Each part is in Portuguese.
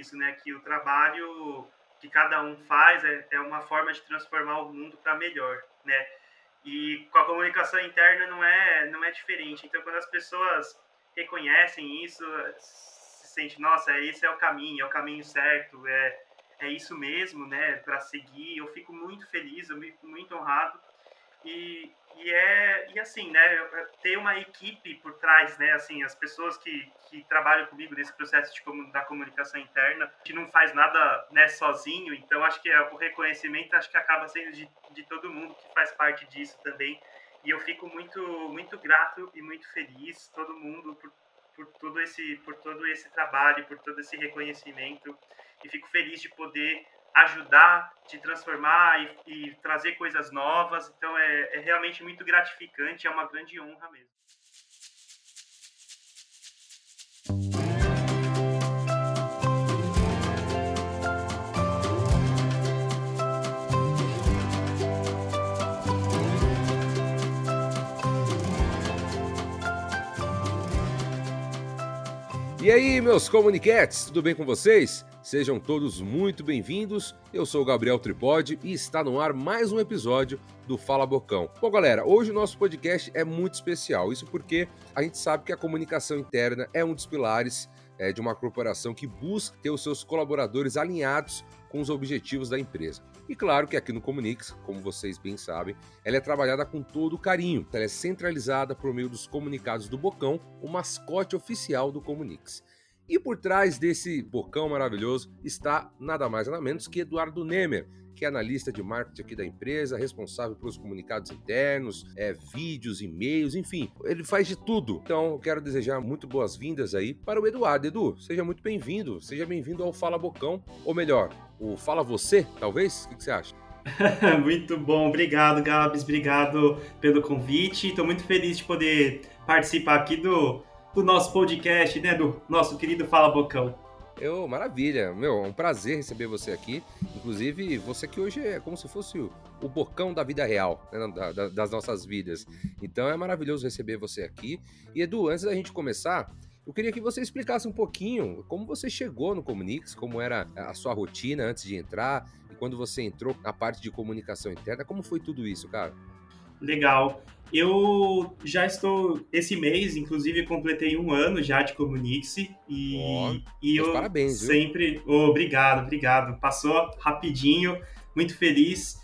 isso, né? Que o trabalho que cada um faz é, é uma forma de transformar o mundo para melhor, né? E com a comunicação interna não é não é diferente. Então, quando as pessoas reconhecem isso, se sente, nossa, esse é o caminho, é o caminho certo, é é isso mesmo, né, para seguir. Eu fico muito feliz, eu fico muito honrado. E, e é e assim, né, ter uma equipe por trás, né, assim, as pessoas que, que trabalham comigo nesse processo de, da comunicação interna, que não faz nada, né, sozinho. Então acho que é, o reconhecimento acho que acaba sendo de, de todo mundo que faz parte disso também. E eu fico muito muito grato e muito feliz todo mundo por, por todo esse por todo esse trabalho, por todo esse reconhecimento e fico feliz de poder ajudar, de transformar e, e trazer coisas novas. Então é, é realmente muito gratificante, é uma grande honra mesmo. E aí, meus comuniquetes, tudo bem com vocês? Sejam todos muito bem-vindos. Eu sou o Gabriel Tripode e está no ar mais um episódio do Fala Bocão. Bom, galera, hoje o nosso podcast é muito especial. Isso porque a gente sabe que a comunicação interna é um dos pilares é, de uma corporação que busca ter os seus colaboradores alinhados com os objetivos da empresa. E claro que aqui no Comunix, como vocês bem sabem, ela é trabalhada com todo carinho. Ela é centralizada por meio dos comunicados do Bocão, o mascote oficial do Comunix. E por trás desse bocão maravilhoso está nada mais nada menos que Eduardo Nemer, que é analista de marketing aqui da empresa, responsável pelos comunicados internos, é, vídeos, e-mails, enfim, ele faz de tudo. Então, eu quero desejar muito boas-vindas aí para o Eduardo. Edu, seja muito bem-vindo, seja bem-vindo ao Fala Bocão, ou melhor, o Fala Você, talvez? O que você acha? muito bom, obrigado, Gabs, obrigado pelo convite. Estou muito feliz de poder participar aqui do do nosso podcast, né? Do nosso querido Fala Bocão. Eu, maravilha, meu, é um prazer receber você aqui. Inclusive, você que hoje é como se fosse o, o bocão da vida real, né, da, da, das nossas vidas. Então é maravilhoso receber você aqui. E Edu, antes da gente começar, eu queria que você explicasse um pouquinho como você chegou no Comunix, como era a sua rotina antes de entrar e quando você entrou na parte de comunicação interna, como foi tudo isso, cara? Legal. Eu já estou, esse mês, inclusive, completei um ano já de Comunix e, oh, e eu parabéns, sempre. Oh, obrigado, obrigado. Passou rapidinho, muito feliz.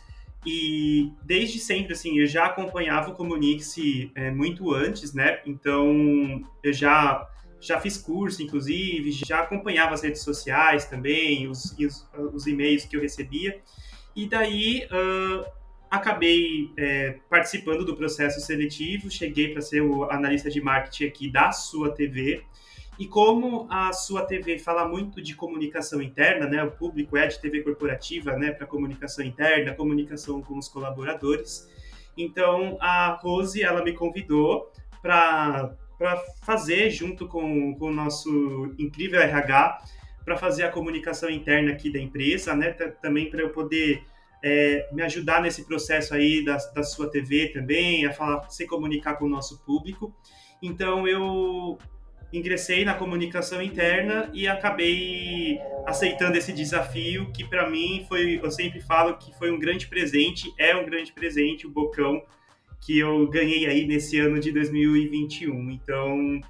E desde sempre, assim, eu já acompanhava o Comunix é, muito antes, né? Então, eu já, já fiz curso, inclusive, já acompanhava as redes sociais também, os, os, os e-mails que eu recebia. E daí, uh, acabei é, participando do processo seletivo, cheguei para ser o analista de marketing aqui da sua TV. E como a sua TV fala muito de comunicação interna, né, o público é de TV corporativa, né, para comunicação interna, comunicação com os colaboradores. Então a Rose ela me convidou para para fazer junto com, com o nosso incrível RH para fazer a comunicação interna aqui da empresa, né, também para eu poder é, me ajudar nesse processo aí da, da sua TV também, a falar, se comunicar com o nosso público. Então eu ingressei na comunicação interna e acabei aceitando esse desafio que para mim foi, eu sempre falo que foi um grande presente, é um grande presente o Bocão que eu ganhei aí nesse ano de 2021. Então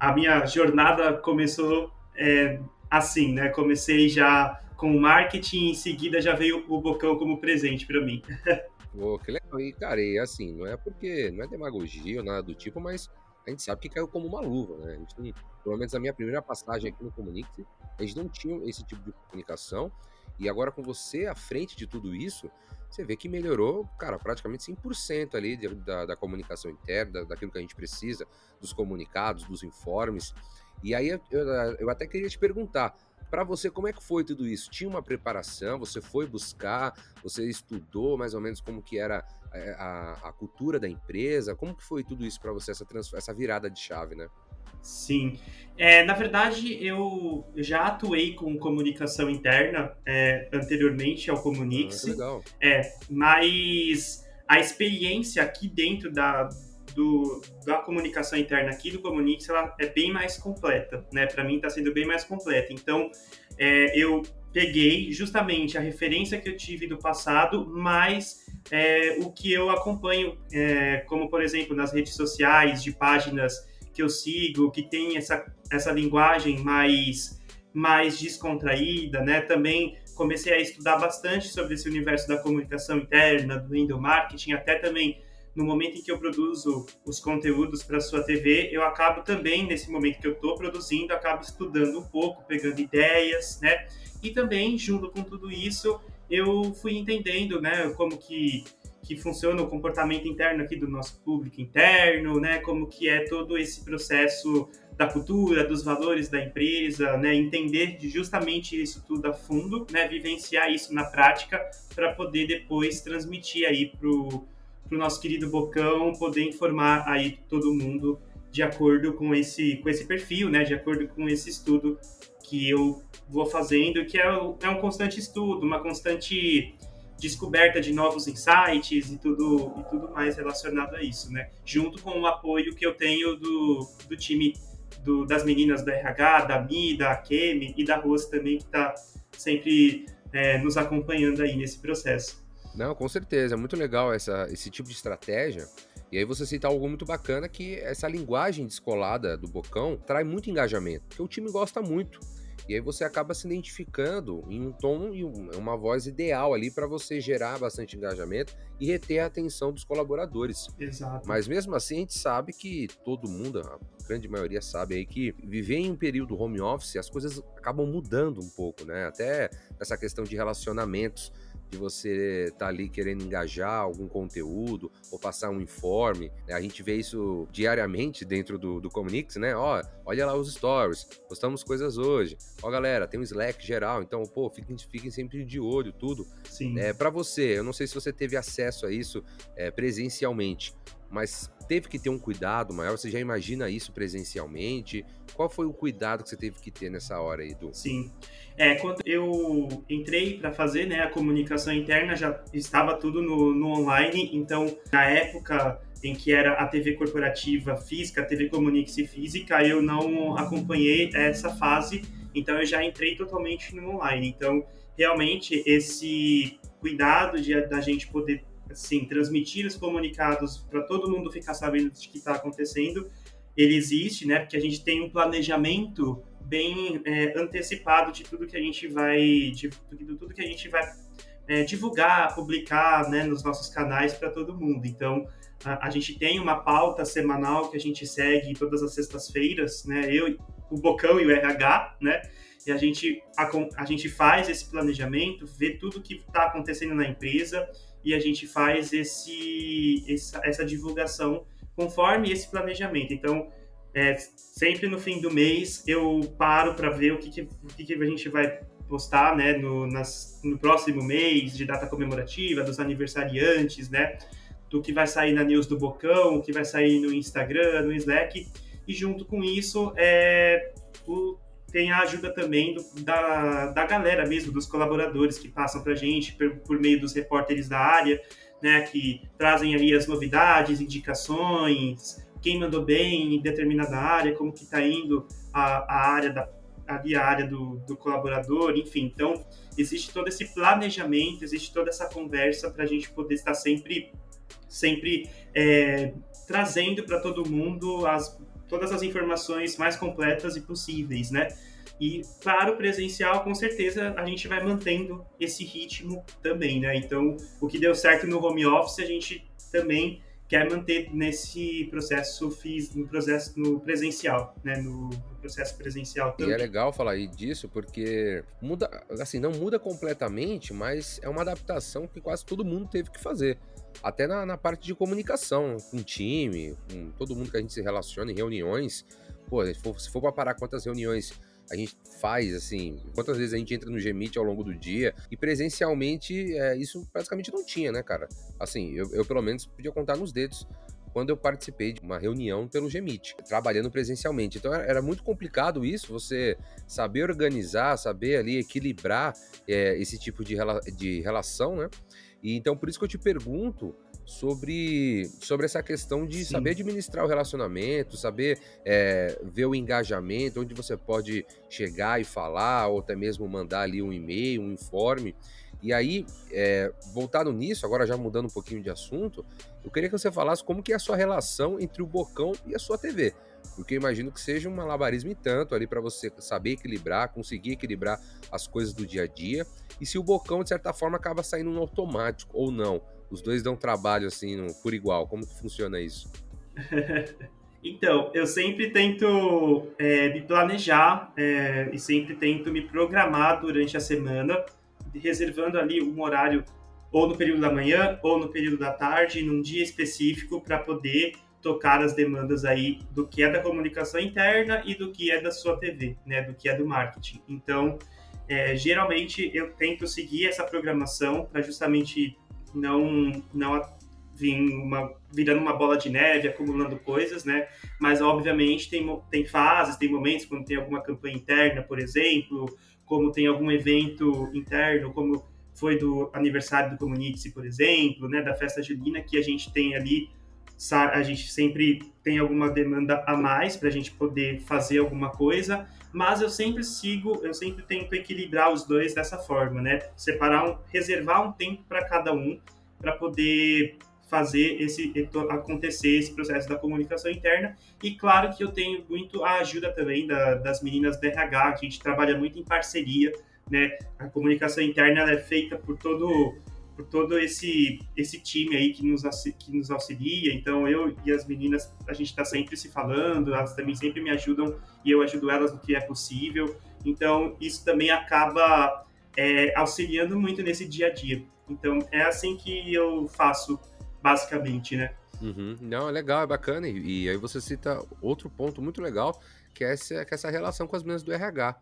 a minha jornada começou é, assim, né? Comecei já com marketing, em seguida já veio o Bocão como presente para mim. Pô, que legal. E, cara, e assim, não é porque não é demagogia ou nada do tipo, mas a gente sabe que caiu como uma luva, né? A gente pelo menos a minha primeira passagem aqui no Comunix, a gente não tinha esse tipo de comunicação. E agora com você à frente de tudo isso, você vê que melhorou, cara, praticamente 100% ali de, da, da, comunicação interna, da, daquilo que a gente precisa, dos comunicados, dos informes. E aí eu, eu até queria te perguntar, para você, como é que foi tudo isso? Tinha uma preparação? Você foi buscar? Você estudou mais ou menos como que era eh, a, a cultura da empresa? Como que foi tudo isso para você, essa, essa virada de chave, né? Sim. É, na verdade, eu já atuei com comunicação interna é, anteriormente ao Comunix. Ah. É, mas a experiência aqui dentro da, do, da comunicação interna aqui do Comunix ela é bem mais completa, né? Para mim está sendo bem mais completa. Então, é, eu peguei justamente a referência que eu tive do passado, mais é, o que eu acompanho, é, como por exemplo nas redes sociais, de páginas que eu sigo, que tem essa, essa linguagem mais, mais descontraída, né? Também comecei a estudar bastante sobre esse universo da comunicação interna, do endomarketing, até também no momento em que eu produzo os conteúdos para sua TV, eu acabo também, nesse momento que eu estou produzindo, acabo estudando um pouco, pegando ideias, né? E também, junto com tudo isso, eu fui entendendo, né, como que, que funciona o comportamento interno aqui do nosso público interno, né, como que é todo esse processo da cultura, dos valores da empresa, né, entender justamente isso tudo a fundo, né, vivenciar isso na prática para poder depois transmitir aí pro pro nosso querido Bocão poder informar aí todo mundo de acordo com esse com esse perfil, né, de acordo com esse estudo que eu vou fazendo, que é, é um constante estudo, uma constante descoberta de novos insights e tudo, e tudo mais relacionado a isso, né? Junto com o apoio que eu tenho do, do time do, das meninas da RH, da Mi, da Kemi e da Rose também, que está sempre é, nos acompanhando aí nesse processo. Não, com certeza, é muito legal essa, esse tipo de estratégia. E aí você cita algo muito bacana que essa linguagem descolada do Bocão traz muito engajamento, porque o time gosta muito. E aí você acaba se identificando em um tom e uma voz ideal ali para você gerar bastante engajamento e reter a atenção dos colaboradores. Exato. Mas mesmo assim a gente sabe que todo mundo, a grande maioria sabe aí que viver em um período home office as coisas acabam mudando um pouco, né? Até essa questão de relacionamentos de você estar tá ali querendo engajar algum conteúdo ou passar um informe. Né? A gente vê isso diariamente dentro do, do Comunix, né? Ó, olha lá os stories, postamos coisas hoje. Ó, galera, tem um Slack geral, então, pô, fiquem, fiquem sempre de olho, tudo. Sim. É, para você, eu não sei se você teve acesso a isso é, presencialmente, mas teve que ter um cuidado maior? Você já imagina isso presencialmente? Qual foi o cuidado que você teve que ter nessa hora aí, Edu? Sim. É, quando eu entrei para fazer né, a comunicação interna, já estava tudo no, no online, então na época em que era a TV corporativa física, a TV Comunix física, eu não acompanhei essa fase, então eu já entrei totalmente no online. Então, realmente, esse cuidado de da gente poder assim, transmitir os comunicados para todo mundo ficar sabendo do que está acontecendo, ele existe, né? Porque a gente tem um planejamento bem é, antecipado de tudo que a gente vai, de, de tudo que a gente vai é, divulgar, publicar, né, nos nossos canais para todo mundo. Então, a, a, gente tem uma pauta semanal que a gente segue todas as sextas-feiras, né? Eu, o Bocão e o RH, né? E a gente, a, a gente faz esse planejamento, vê tudo que está acontecendo na empresa e a gente faz esse, essa, essa divulgação conforme esse planejamento. Então, é, sempre no fim do mês eu paro para ver o que, que, o que, que a gente vai postar né, no, nas, no próximo mês de data comemorativa, dos aniversariantes, né, do que vai sair na news do Bocão, o que vai sair no Instagram, no Slack, e junto com isso é, o tem a ajuda também do, da, da galera mesmo, dos colaboradores que passam para a gente por, por, meio dos repórteres da área, né, que trazem aí as novidades, indicações, quem mandou bem em determinada área, como que está indo a, a área da ali a área do, do colaborador, enfim. Então, existe todo esse planejamento, existe toda essa conversa para a gente poder estar sempre, sempre é, trazendo para todo mundo as todas as informações mais completas e possíveis, né? E para o presencial, com certeza, a gente vai mantendo esse ritmo também, né? Então, o que deu certo no home office, a gente também quer manter nesse processo fiz no processo no presencial, né, no, processo presencial também. E é legal falar disso porque muda, assim, não muda completamente, mas é uma adaptação que quase todo mundo teve que fazer até na, na, parte de comunicação, com time, com todo mundo que a gente se relaciona em reuniões. Pô, se for, se for para parar quantas reuniões a gente faz, assim, quantas vezes a gente entra no Gmeet ao longo do dia, e presencialmente é, isso praticamente não tinha, né, cara? Assim, eu, eu pelo menos podia contar nos dedos quando eu participei de uma reunião pelo Gmeet, trabalhando presencialmente. Então era muito complicado isso, você saber organizar, saber ali equilibrar é, esse tipo de, rela de relação, né? E então por isso que eu te pergunto sobre, sobre essa questão de Sim. saber administrar o relacionamento, saber é, ver o engajamento, onde você pode chegar e falar, ou até mesmo mandar ali um e-mail, um informe. E aí, é, voltado nisso, agora já mudando um pouquinho de assunto, eu queria que você falasse como que é a sua relação entre o Bocão e a sua TV. Porque eu imagino que seja um malabarismo e tanto ali para você saber equilibrar, conseguir equilibrar as coisas do dia a dia. E se o Bocão, de certa forma, acaba saindo no automático ou não. Os dois dão trabalho assim por igual. Como que funciona isso? Então, eu sempre tento é, me planejar é, e sempre tento me programar durante a semana reservando ali um horário ou no período da manhã ou no período da tarde, num dia específico, para poder tocar as demandas aí do que é da comunicação interna e do que é da sua TV, né, do que é do marketing. Então, é, geralmente eu tento seguir essa programação para justamente não não vir uma, virando uma bola de neve, acumulando coisas, né? Mas obviamente tem, tem fases, tem momentos quando tem alguma campanha interna, por exemplo, como tem algum evento interno, como foi do aniversário do Comunique-se, por exemplo, né, da festa julina, que a gente tem ali, a gente sempre tem alguma demanda a mais para a gente poder fazer alguma coisa, mas eu sempre sigo, eu sempre tento equilibrar os dois dessa forma, né, separar, um, reservar um tempo para cada um, para poder fazer esse acontecer esse processo da comunicação interna. E claro que eu tenho muito a ajuda também da, das meninas da RH que a gente trabalha muito em parceria né? A comunicação interna é feita por todo por todo esse esse time aí que nos que nos auxilia então eu e as meninas a gente está sempre se falando elas também sempre me ajudam e eu ajudo elas no que é possível então isso também acaba é, auxiliando muito nesse dia a dia então é assim que eu faço basicamente, né? Uhum. Não, é legal, é bacana. E, e, aí você cita outro ponto muito legal, que é essa, que é essa relação com as meninas do RH.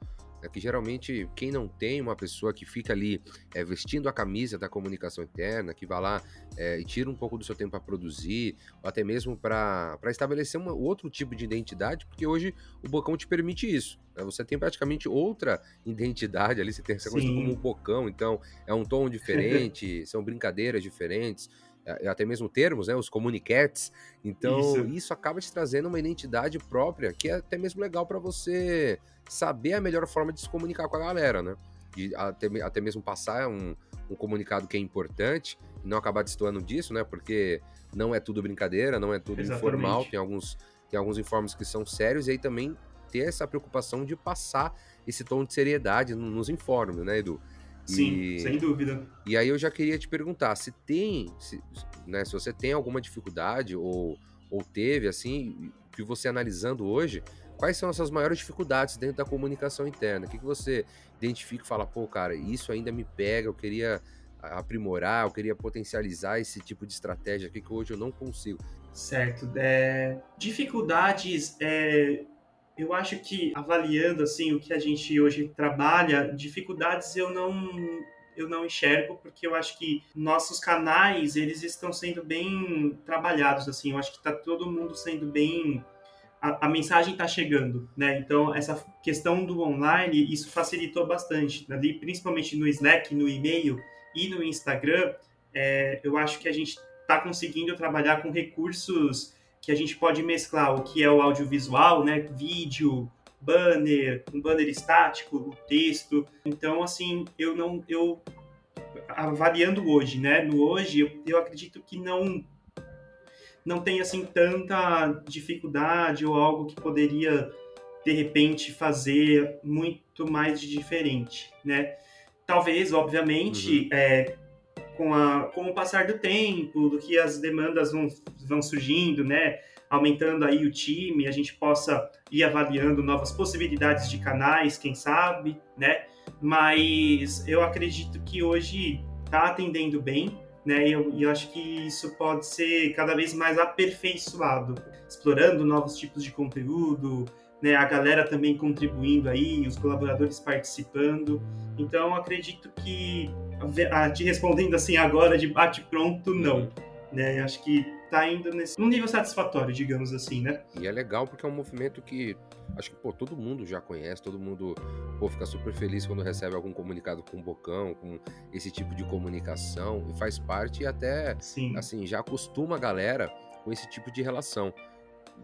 É que geralmente quem não tem uma pessoa que fica ali é, vestindo a camisa da comunicação interna, que vai lá é, e tira um pouco do seu tempo para produzir, ou até mesmo para estabelecer um outro tipo de identidade, porque hoje o Bocão te permite isso. Né? Você tem praticamente outra identidade ali, você tem essa coisa como um Bocão, então é um tom diferente, são brincadeiras diferentes. É, até mesmo termos, né, os comunicates. Então, isso. isso. acaba te trazendo uma identidade própria, que é até mesmo legal para você saber a melhor forma de se comunicar com a galera, né? De até, até mesmo passar um, um comunicado que é importante e não acabar destoando disso, né? Porque não é tudo brincadeira, não é tudo Exatamente. informal, tem alguns, tem alguns informes que são sérios, e aí também ter essa preocupação de passar esse tom de seriedade nos informes, né, Edu? Sim, e, sem dúvida. E aí eu já queria te perguntar, se tem, se, né, se você tem alguma dificuldade ou, ou teve, assim, que você analisando hoje, quais são as suas maiores dificuldades dentro da comunicação interna? O que, que você identifica e fala, pô, cara, isso ainda me pega, eu queria aprimorar, eu queria potencializar esse tipo de estratégia aqui que hoje eu não consigo. Certo. É, dificuldades, é, eu acho que avaliando assim o que a gente hoje trabalha, dificuldades eu não eu não enxergo porque eu acho que nossos canais eles estão sendo bem trabalhados assim. Eu acho que está todo mundo sendo bem a, a mensagem está chegando, né? Então essa questão do online isso facilitou bastante, ali principalmente no Slack, no e-mail e no Instagram. É, eu acho que a gente está conseguindo trabalhar com recursos que a gente pode mesclar o que é o audiovisual, né, vídeo, banner, um banner estático, texto. Então, assim, eu não, eu avaliando hoje, né, no hoje, eu, eu acredito que não não tem assim tanta dificuldade ou algo que poderia de repente fazer muito mais de diferente, né? Talvez, obviamente, uhum. é, com, a, com o passar do tempo, do que as demandas vão, vão surgindo, né? Aumentando aí o time, a gente possa ir avaliando novas possibilidades de canais, quem sabe, né? Mas eu acredito que hoje está atendendo bem, né? E eu, eu, acho que isso pode ser cada vez mais aperfeiçoado, explorando novos tipos de conteúdo, né? A galera também contribuindo aí, os colaboradores participando. Então, acredito que te respondendo assim agora de bate pronto, não. né? Acho que tá indo nesse num nível satisfatório, digamos assim, né? E é legal porque é um movimento que acho que pô, todo mundo já conhece, todo mundo pô, fica super feliz quando recebe algum comunicado com o Bocão, com esse tipo de comunicação e faz parte e até Sim. assim já acostuma a galera com esse tipo de relação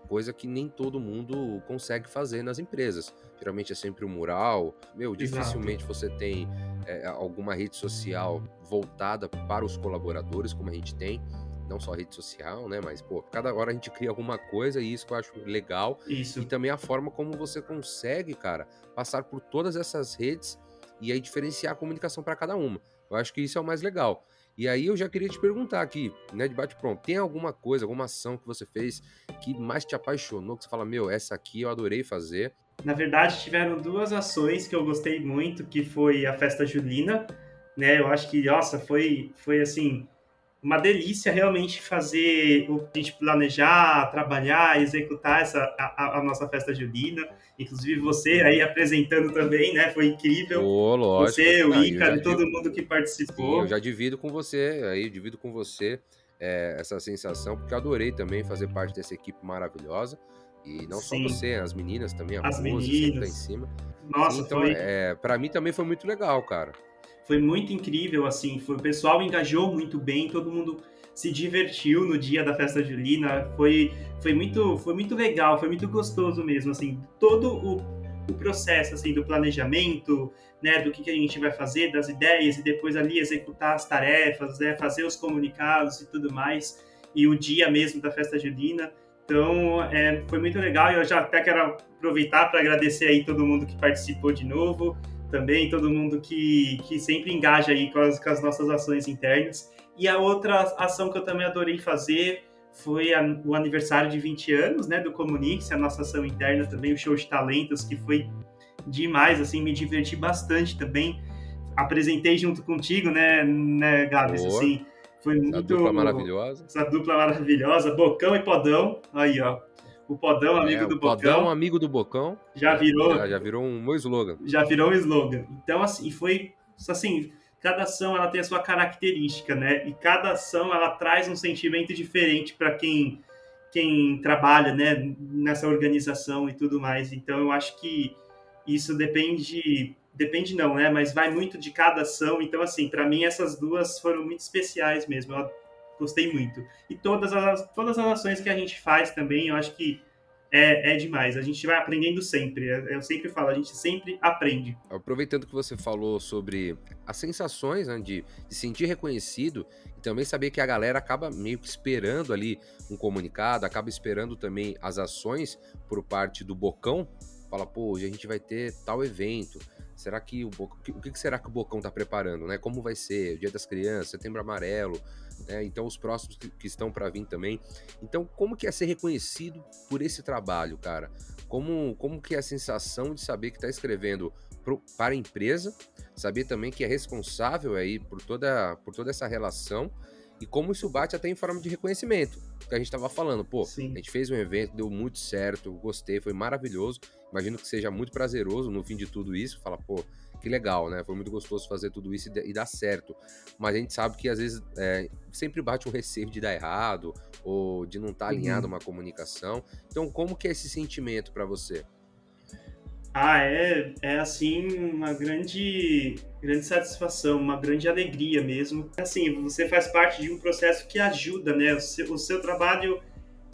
coisa que nem todo mundo consegue fazer nas empresas. Geralmente é sempre um mural. Meu, dificilmente Exato. você tem é, alguma rede social voltada para os colaboradores, como a gente tem não só rede social, né? Mas, pô, cada hora a gente cria alguma coisa e isso que eu acho legal. Isso. E também a forma como você consegue, cara, passar por todas essas redes e aí diferenciar a comunicação para cada uma. Eu acho que isso é o mais legal. E aí eu já queria te perguntar aqui, né, de bate-pronto, tem alguma coisa, alguma ação que você fez que mais te apaixonou, que você fala, meu, essa aqui eu adorei fazer? Na verdade, tiveram duas ações que eu gostei muito, que foi a festa julina, né? Eu acho que, nossa, foi, foi assim, uma delícia realmente fazer o a gente planejar, trabalhar, executar essa a, a, nossa festa julina. Inclusive você aí apresentando também, né? Foi incrível. Oh, lógico. Você, o Ica, todo mundo que participou. Sim, eu já divido com você, aí divido com você é, essa sensação, porque eu adorei também fazer parte dessa equipe maravilhosa. E não Sim. só você, as meninas também, a as meninas. tá em cima. Nossa, então, foi... é, para mim também foi muito legal, cara foi muito incrível, assim, foi, o pessoal engajou muito bem, todo mundo se divertiu no dia da festa julina, foi, foi, muito, foi muito legal, foi muito gostoso mesmo, assim, todo o, o processo, assim, do planejamento, né, do que, que a gente vai fazer, das ideias, e depois ali executar as tarefas, né, fazer os comunicados e tudo mais, e o dia mesmo da festa julina, então, é, foi muito legal eu já até quero aproveitar para agradecer aí todo mundo que participou de novo, também, todo mundo que, que sempre engaja aí com as, com as nossas ações internas. E a outra ação que eu também adorei fazer foi a, o aniversário de 20 anos, né, do Comunix, a nossa ação interna também, o show de talentos, que foi demais, assim, me diverti bastante também. Apresentei junto contigo, né, né Gabs, assim, foi muito... Essa dupla maravilhosa. Essa dupla maravilhosa, Bocão e Podão, aí, ó, o Podão, amigo é, do Bocão. Podão, amigo do Bocão. Já virou. Já, já, virou um meu slogan. Já virou um slogan. Então, assim, foi. Assim, cada ação ela tem a sua característica, né? E cada ação ela traz um sentimento diferente para quem quem trabalha, né, nessa organização e tudo mais. Então, eu acho que isso depende depende não, né? Mas vai muito de cada ação. Então, assim, para mim essas duas foram muito especiais mesmo. Eu gostei muito. E todas as, todas as ações que a gente faz também, eu acho que é, é demais. A gente vai aprendendo sempre. Eu sempre falo, a gente sempre aprende. Aproveitando que você falou sobre as sensações né, de, de sentir reconhecido e também saber que a galera acaba meio que esperando ali um comunicado, acaba esperando também as ações por parte do Bocão. Fala, pô, hoje a gente vai ter tal evento. Será que o Bocão, o que será que o Bocão está preparando, né? Como vai ser? O Dia das Crianças, Setembro Amarelo, né? Então os próximos que, que estão para vir também. Então, como que é ser reconhecido por esse trabalho, cara? Como, como que é a sensação de saber que está escrevendo pro, para a empresa, saber também que é responsável aí por toda, por toda essa relação e como isso bate até em forma de reconhecimento. Que a gente estava falando, pô, Sim. a gente fez um evento, deu muito certo, gostei, foi maravilhoso. Imagino que seja muito prazeroso no fim de tudo isso, falar, pô, que legal, né? Foi muito gostoso fazer tudo isso e, dar certo. Mas a gente sabe que às vezes é, sempre bate um receio de dar errado ou de não estar tá alinhado uhum. uma comunicação. Então, como que é esse sentimento para você? Ah, é, é assim uma grande, grande satisfação, uma grande alegria mesmo. Assim, você faz parte de um processo que ajuda, né? O seu, o seu trabalho,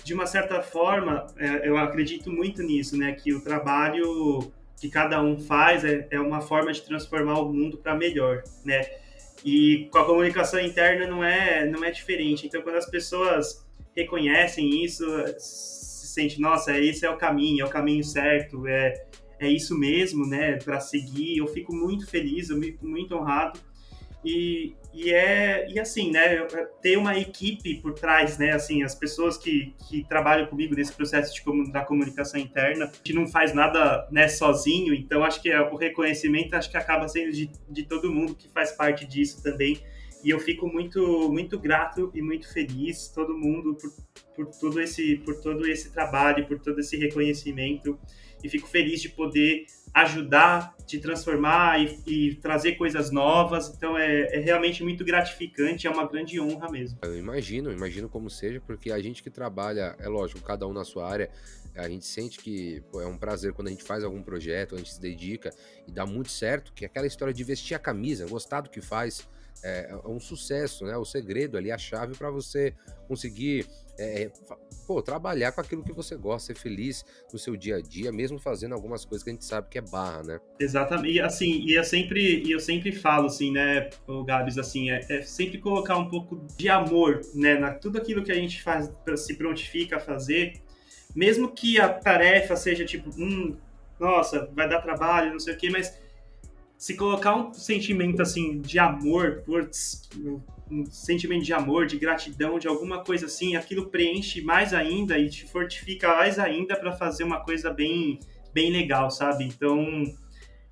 de uma certa forma, é, eu acredito muito nisso, né? Que o trabalho que cada um faz é, é uma forma de transformar o mundo para melhor, né? E com a comunicação interna não é, não é diferente. Então, quando as pessoas reconhecem isso, se sente, nossa, esse é o caminho, é o caminho certo, é, é isso mesmo, né, para seguir. Eu fico muito feliz, eu fico muito honrado. E, e é e assim, né, ter uma equipe por trás, né, assim, as pessoas que, que trabalham comigo nesse processo de, da comunicação interna, que não faz nada, né, sozinho, então acho que o reconhecimento acho que acaba sendo de, de todo mundo que faz parte disso também. e eu fico muito, muito grato e muito feliz, todo mundo, por, por, todo esse, por todo esse trabalho, por todo esse reconhecimento. E fico feliz de poder ajudar, de transformar e, e trazer coisas novas. Então é, é, realmente muito gratificante, é uma grande honra mesmo. Eu imagino, imagino como seja, porque a gente que trabalha, é lógico, cada um na sua área, a gente sente que pô, é um prazer quando a gente faz algum projeto, a gente se dedica e dá muito certo, que é aquela história de vestir a camisa, gostar do que faz, é, é um sucesso, né? O segredo ali, a chave para você conseguir é, é pô, trabalhar com aquilo que você gosta, ser feliz no seu dia a dia, mesmo fazendo algumas coisas que a gente sabe que é barra, né? Exatamente. E assim, e eu sempre, e eu sempre falo assim, né, o Gabs, assim, é, é, sempre colocar um pouco de amor, né, na tudo aquilo que a gente faz, se prontifica a fazer, mesmo que a tarefa seja tipo, hum, nossa, vai dar trabalho, não sei o quê, mas se colocar um sentimento assim de amor, putz, um sentimento de amor, de gratidão, de alguma coisa assim, aquilo preenche mais ainda e te fortifica mais ainda para fazer uma coisa bem, bem legal, sabe? Então,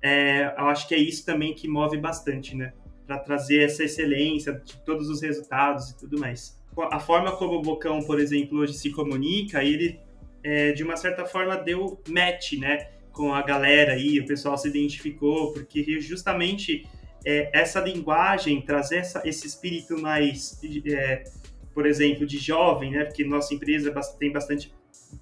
é, eu acho que é isso também que move bastante, né? Para trazer essa excelência de todos os resultados e tudo mais. A forma como o Bocão, por exemplo, hoje se comunica, ele é, de uma certa forma deu match, né, com a galera aí, o pessoal se identificou, porque justamente é, essa linguagem, trazer essa, esse espírito mais, é, por exemplo, de jovem, né, porque nossa empresa tem bastante,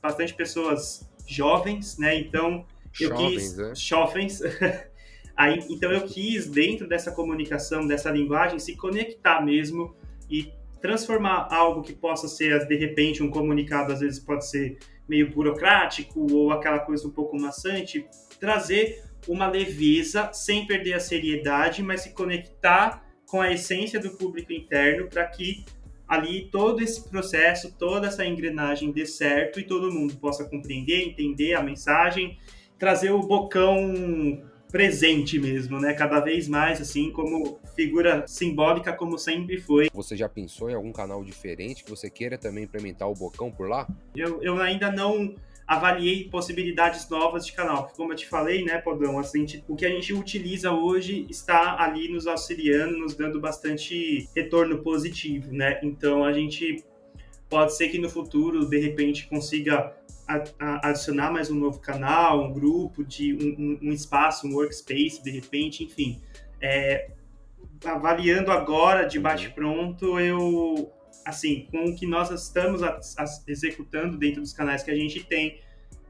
bastante pessoas jovens, né, então eu jovens, quis... É? Jovens, Aí, então eu quis, dentro dessa comunicação, dessa linguagem, se conectar mesmo e transformar algo que possa ser, de repente, um comunicado, às vezes pode ser meio burocrático ou aquela coisa um pouco maçante, trazer uma leveza sem perder a seriedade, mas se conectar com a essência do público interno para que ali todo esse processo, toda essa engrenagem dê certo e todo mundo possa compreender, entender a mensagem, trazer o bocão presente mesmo, né? Cada vez mais, assim, como figura simbólica, como sempre foi. Você já pensou em algum canal diferente que você queira também implementar o Bocão por lá? Eu, eu ainda não avaliei possibilidades novas de canal. Como eu te falei, né, Podão, assim, o que a gente utiliza hoje está ali nos auxiliando, nos dando bastante retorno positivo, né? Então a gente pode ser que no futuro, de repente, consiga adicionar mais um novo canal, um grupo, de um, um espaço, um workspace, de repente, enfim. É, avaliando agora, de uhum. bate-pronto, eu, assim, com o que nós estamos a, a, executando dentro dos canais que a gente tem,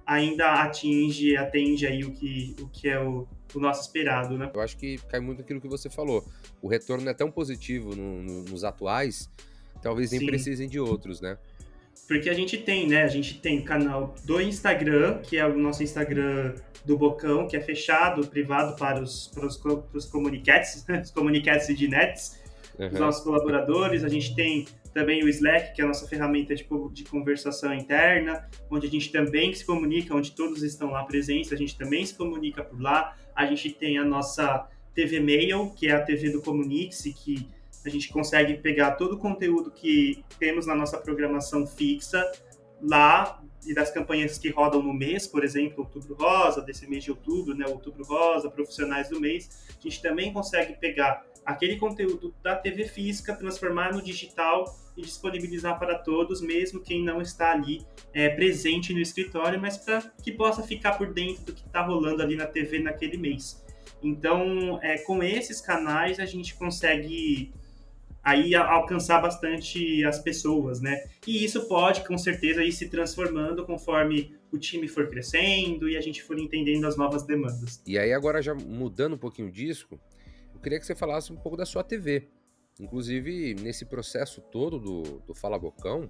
ainda atinge, atende aí o que, o que é o, o nosso esperado, né? Eu acho que cai muito aquilo que você falou. O retorno é tão positivo no, no, nos atuais, talvez nem Sim. precisem de outros, né? Porque a gente tem, né? A gente tem o canal do Instagram, que é o nosso Instagram do Bocão, que é fechado, privado para os, para os, para os comunicates, os comunicates de nets, uhum. os nossos colaboradores. A gente tem também o Slack, que é a nossa ferramenta de, de conversação interna, onde a gente também se comunica, onde todos estão lá presentes, a gente também se comunica por lá. A gente tem a nossa TV Mail, que é a TV do Comunix, que a gente consegue pegar todo o conteúdo que temos na nossa programação fixa lá e das campanhas que rodam no mês, por exemplo, Outubro Rosa, desse mês de outubro, né, Outubro Rosa, Profissionais do Mês, a gente também consegue pegar aquele conteúdo da TV física, transformar no digital e disponibilizar para todos, mesmo quem não está ali é, presente no escritório, mas para que possa ficar por dentro do que está rolando ali na TV naquele mês. Então, é, com esses canais, a gente consegue aí alcançar bastante as pessoas, né? E isso pode, com certeza, ir se transformando conforme o time for crescendo e a gente for entendendo as novas demandas. E aí, agora já mudando um pouquinho disso, eu queria que você falasse um pouco da sua TV. Inclusive, nesse processo todo do, do Fala Bocão,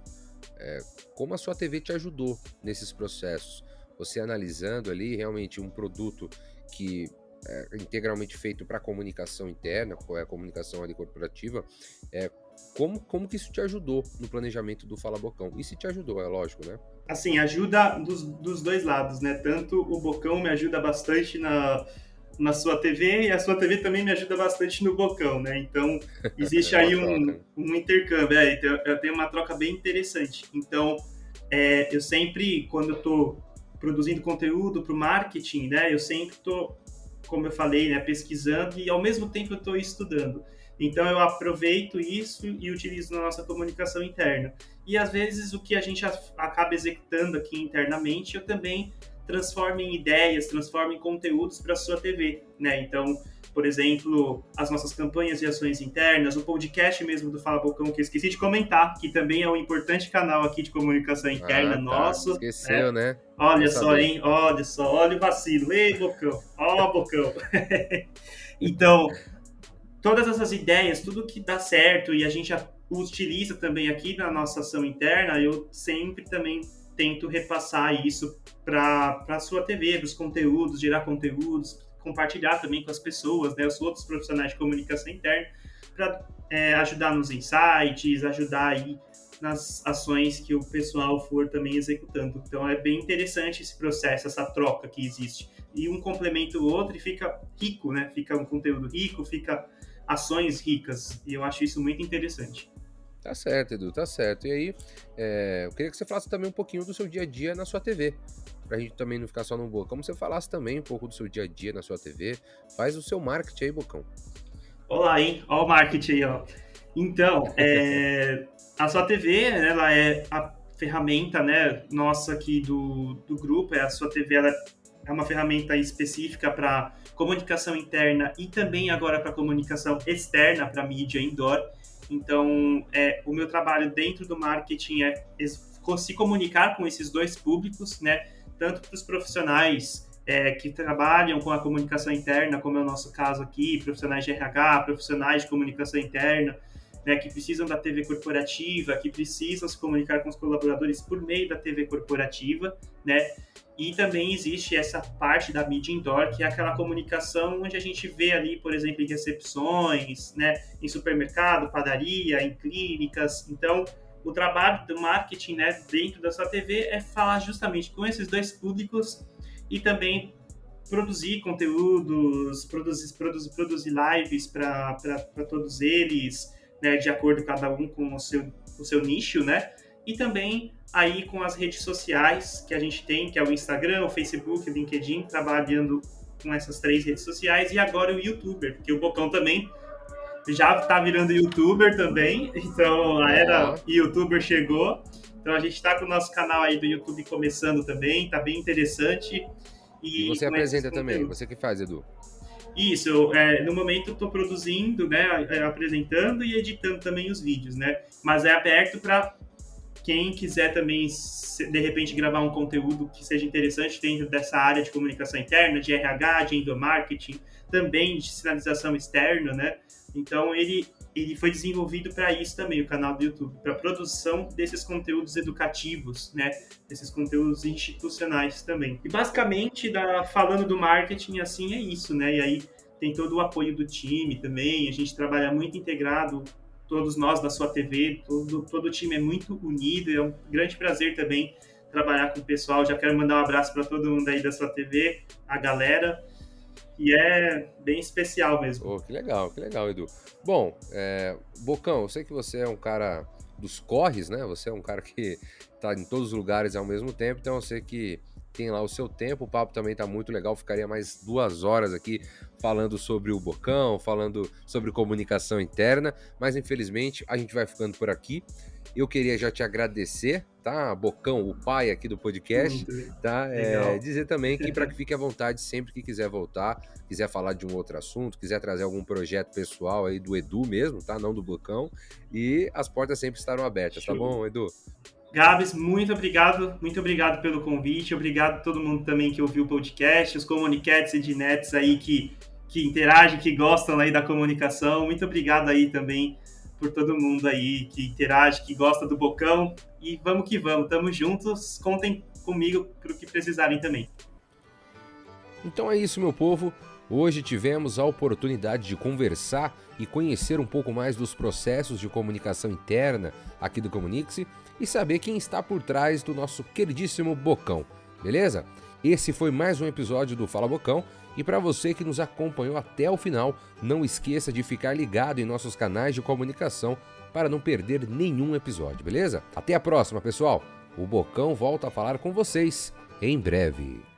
é, como a sua TV te ajudou nesses processos? Você analisando ali realmente um produto que é, integralmente feito para comunicação interna, é a comunicação ali corporativa, é, como, como que isso te ajudou no planejamento do Fala Bocão? E se te ajudou, é lógico, né? Assim, ajuda dos, dos dois lados, né? Tanto o Bocão me ajuda bastante na, na sua TV e a sua TV também me ajuda bastante no Bocão, né? Então, existe é aí um, um intercâmbio, é, então, eu tenho uma troca bem interessante. Então, é, eu sempre, quando eu tô produzindo conteúdo para o marketing, né? Eu sempre tô como eu falei, né, pesquisando e ao mesmo tempo eu estou estudando. Então eu aproveito isso e utilizo na nossa comunicação interna. E às vezes o que a gente acaba executando aqui internamente, eu também transformo em ideias, transformo em conteúdos para a sua TV, né? Então, por exemplo, as nossas campanhas de ações internas, o podcast mesmo do Fala Bocão, que eu esqueci de comentar, que também é um importante canal aqui de comunicação interna ah, tá. nosso. Esqueceu, né? né? Olha só, hein? Olha só, olha o vacilo. Ei, Bocão, ó, Bocão. então, todas essas ideias, tudo que dá certo e a gente utiliza também aqui na nossa ação interna, eu sempre também tento repassar isso para a sua TV, para os conteúdos, gerar conteúdos, compartilhar também com as pessoas, né, os outros profissionais de comunicação interna, para é, ajudar nos insights, ajudar aí nas ações que o pessoal for também executando. Então é bem interessante esse processo, essa troca que existe. E um complementa o outro e fica rico, né? Fica um conteúdo rico, fica ações ricas. E eu acho isso muito interessante. Tá certo, Edu, tá certo. E aí, é, eu queria que você falasse também um pouquinho do seu dia a dia na sua TV. Pra gente também não ficar só no boa. Como você falasse também um pouco do seu dia a dia na sua TV. Faz o seu marketing aí, Bocão. Olá, hein? Ó o marketing aí, ó. Então, é, a sua TV, ela é a ferramenta, né, nossa aqui do, do grupo. É a sua TV, ela é uma ferramenta específica para comunicação interna e também agora para comunicação externa, para mídia indoor. Então, é, o meu trabalho dentro do marketing é se comunicar com esses dois públicos, né? Tanto para os profissionais é, que trabalham com a comunicação interna, como é o nosso caso aqui, profissionais de RH, profissionais de comunicação interna, né, que precisam da TV corporativa, que precisam se comunicar com os colaboradores por meio da TV corporativa, né? E também existe essa parte da mídia indoor, que é aquela comunicação onde a gente vê ali, por exemplo, em recepções, né, em supermercado, padaria, em clínicas. Então, o trabalho do marketing né, dentro da sua TV é falar justamente com esses dois públicos e também produzir conteúdos, produzir, produzir, produzir lives para todos eles, né, de acordo cada um com o seu, o seu nicho, né? E também aí com as redes sociais que a gente tem, que é o Instagram, o Facebook, o LinkedIn, trabalhando com essas três redes sociais e agora o YouTuber, porque o Bocão também já está virando YouTuber também, então a era YouTuber chegou. Então a gente está com o nosso canal aí do YouTube começando também, tá bem interessante. E, e você apresenta também, você que faz, Edu. Isso, eu, é, no momento estou produzindo, né, é, apresentando e editando também os vídeos, né? Mas é aberto para quem quiser também, de repente, gravar um conteúdo que seja interessante dentro dessa área de comunicação interna, de RH, de endomarketing, também de sinalização externa, né? Então, ele, ele foi desenvolvido para isso também, o canal do YouTube, para produção desses conteúdos educativos, né? Desses conteúdos institucionais também. E basicamente, da, falando do marketing, assim, é isso, né? E aí tem todo o apoio do time também, a gente trabalha muito integrado todos nós da sua TV, todo, todo o time é muito unido, é um grande prazer também trabalhar com o pessoal. Já quero mandar um abraço para todo mundo aí da sua TV, a galera, e é bem especial mesmo. Oh, que legal, que legal, Edu. Bom, é, Bocão, eu sei que você é um cara dos corres, né? Você é um cara que está em todos os lugares ao mesmo tempo, então eu sei que tem lá o seu tempo. O papo também está muito legal. Ficaria mais duas horas aqui falando sobre o Bocão, falando sobre comunicação interna, mas infelizmente a gente vai ficando por aqui. Eu queria já te agradecer, tá, Bocão, o pai aqui do podcast, tá? É, dizer também que para que fique à vontade sempre que quiser voltar, quiser falar de um outro assunto, quiser trazer algum projeto pessoal aí do Edu mesmo, tá? Não do Bocão. E as portas sempre estarão abertas, tá Show. tá bom, Edu? Gabs, muito obrigado, muito obrigado pelo convite, obrigado a todo mundo também que ouviu o podcast, os comunicates e dinets aí que, que interagem, que gostam aí da comunicação, muito obrigado aí também por todo mundo aí que interage, que gosta do Bocão, e vamos que vamos, tamo juntos, contem comigo para o que precisarem também. Então é isso, meu povo. Hoje tivemos a oportunidade de conversar e conhecer um pouco mais dos processos de comunicação interna aqui do Comunique-se e saber quem está por trás do nosso queridíssimo Bocão, beleza? Esse foi mais um episódio do Fala Bocão e para você que nos acompanhou até o final, não esqueça de ficar ligado em nossos canais de comunicação para não perder nenhum episódio, beleza? Até a próxima, pessoal! O Bocão volta a falar com vocês em breve.